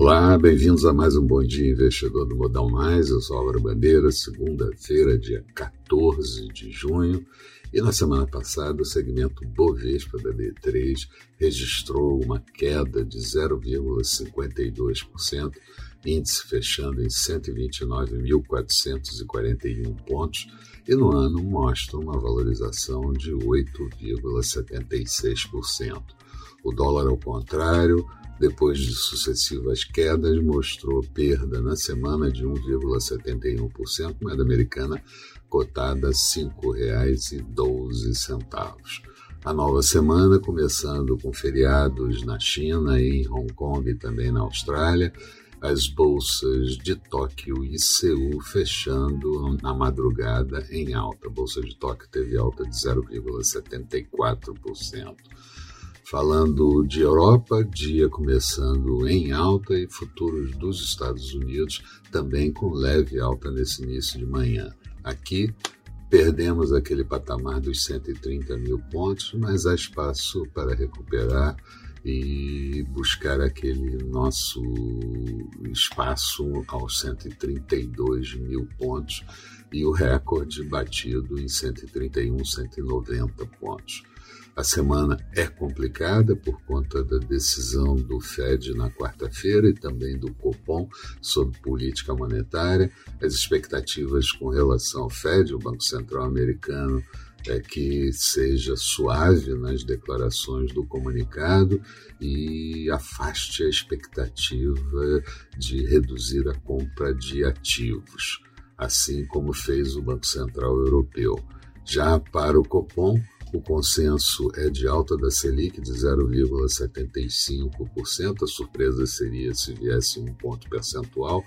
Olá, bem-vindos a mais um Bom Dia Investidor do Modal Mais. Eu sou Álvaro Bandeira, segunda-feira, dia 14 de junho. E na semana passada, o segmento Bovespa da B3 registrou uma queda de 0,52%, índice fechando em 129.441 pontos, e no ano mostra uma valorização de 8,76%. O dólar, ao contrário, depois de sucessivas quedas, mostrou perda na semana de 1,71%, moeda americana cotada a R$ 5,12. A nova semana, começando com feriados na China, em Hong Kong e também na Austrália, as bolsas de Tóquio e Seul fechando na madrugada em alta. A bolsa de Tóquio teve alta de 0,74%. Falando de Europa, dia começando em alta e futuros dos Estados Unidos também com leve alta nesse início de manhã. Aqui perdemos aquele patamar dos 130 mil pontos, mas há espaço para recuperar e buscar aquele nosso espaço aos 132 mil pontos e o recorde batido em 131, 190 pontos. A semana é complicada por conta da decisão do Fed na quarta-feira e também do Copom sobre política monetária. As expectativas com relação ao Fed, o Banco Central Americano, é que seja suave nas declarações do comunicado e afaste a expectativa de reduzir a compra de ativos, assim como fez o Banco Central Europeu. Já para o Copom, o consenso é de alta da Selic de 0,75%. A surpresa seria se viesse um ponto percentual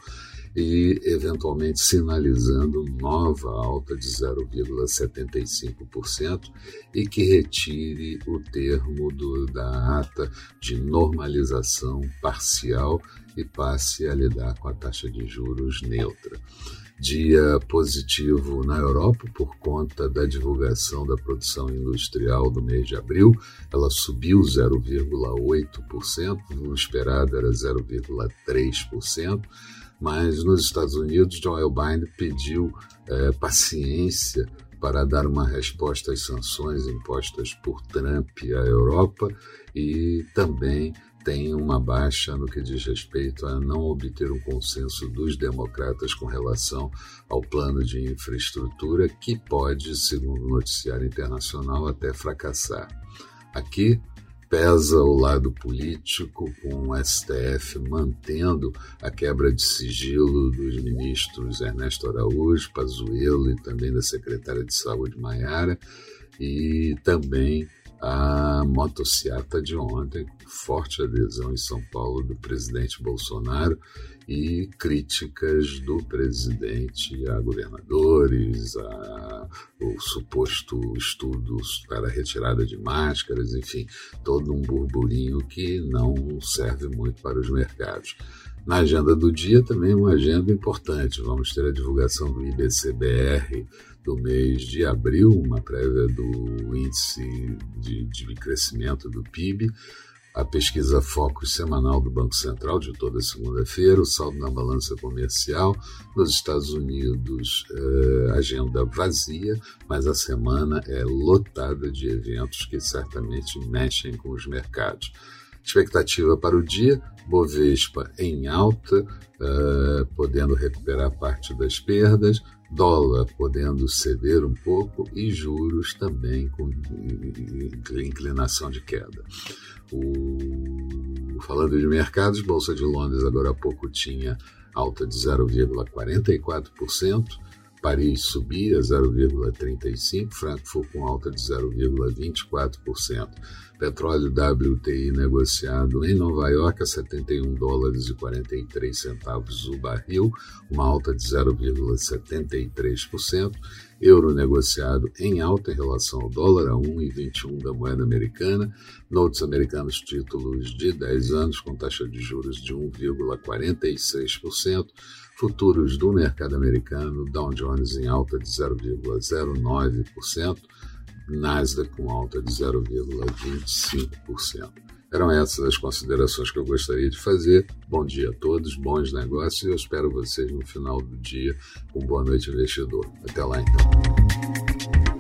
e, eventualmente, sinalizando nova alta de 0,75% e que retire o termo do, da ata de normalização parcial e passe a lidar com a taxa de juros neutra dia positivo na Europa por conta da divulgação da produção industrial do mês de abril. Ela subiu 0,8%, o esperado era 0,3%, mas nos Estados Unidos, Joel Biden pediu é, paciência para dar uma resposta às sanções impostas por Trump à Europa e também tem uma baixa no que diz respeito a não obter um consenso dos democratas com relação ao plano de infraestrutura, que pode, segundo o noticiário internacional, até fracassar. Aqui pesa o lado político, com o STF mantendo a quebra de sigilo dos ministros Ernesto Araújo, Pazuello e também da secretária de Saúde Maiara, e também a motociata de ontem, forte adesão em São Paulo do presidente Bolsonaro e críticas do presidente a governadores, a o suposto estudo para retirada de máscaras, enfim, todo um burburinho que não serve muito para os mercados. Na agenda do dia também uma agenda importante. Vamos ter a divulgação do IBCBR do mês de abril, uma prévia do índice de, de crescimento do PIB, a pesquisa Focus semanal do Banco Central de toda segunda-feira, o saldo na balança comercial. Nos Estados Unidos, eh, agenda vazia, mas a semana é lotada de eventos que certamente mexem com os mercados. Expectativa para o dia: Bovespa em alta, uh, podendo recuperar parte das perdas, dólar podendo ceder um pouco e juros também com inclinação de queda. O... Falando de mercados, Bolsa de Londres agora há pouco tinha alta de 0,44%. Paris subia 0,35%, Frankfurt com alta de 0,24%. Petróleo WTI negociado em Nova York a 71 dólares e 43 centavos o barril, uma alta de 0,73%. Euro negociado em alta em relação ao dólar a 1,21 da moeda americana. Notes americanos títulos de 10 anos com taxa de juros de 1,46% futuros do mercado americano, Dow Jones em alta de 0,09%, Nasdaq com alta de 0,25%. Eram essas as considerações que eu gostaria de fazer. Bom dia a todos, bons negócios e eu espero vocês no final do dia com Boa Noite Investidor. Até lá então.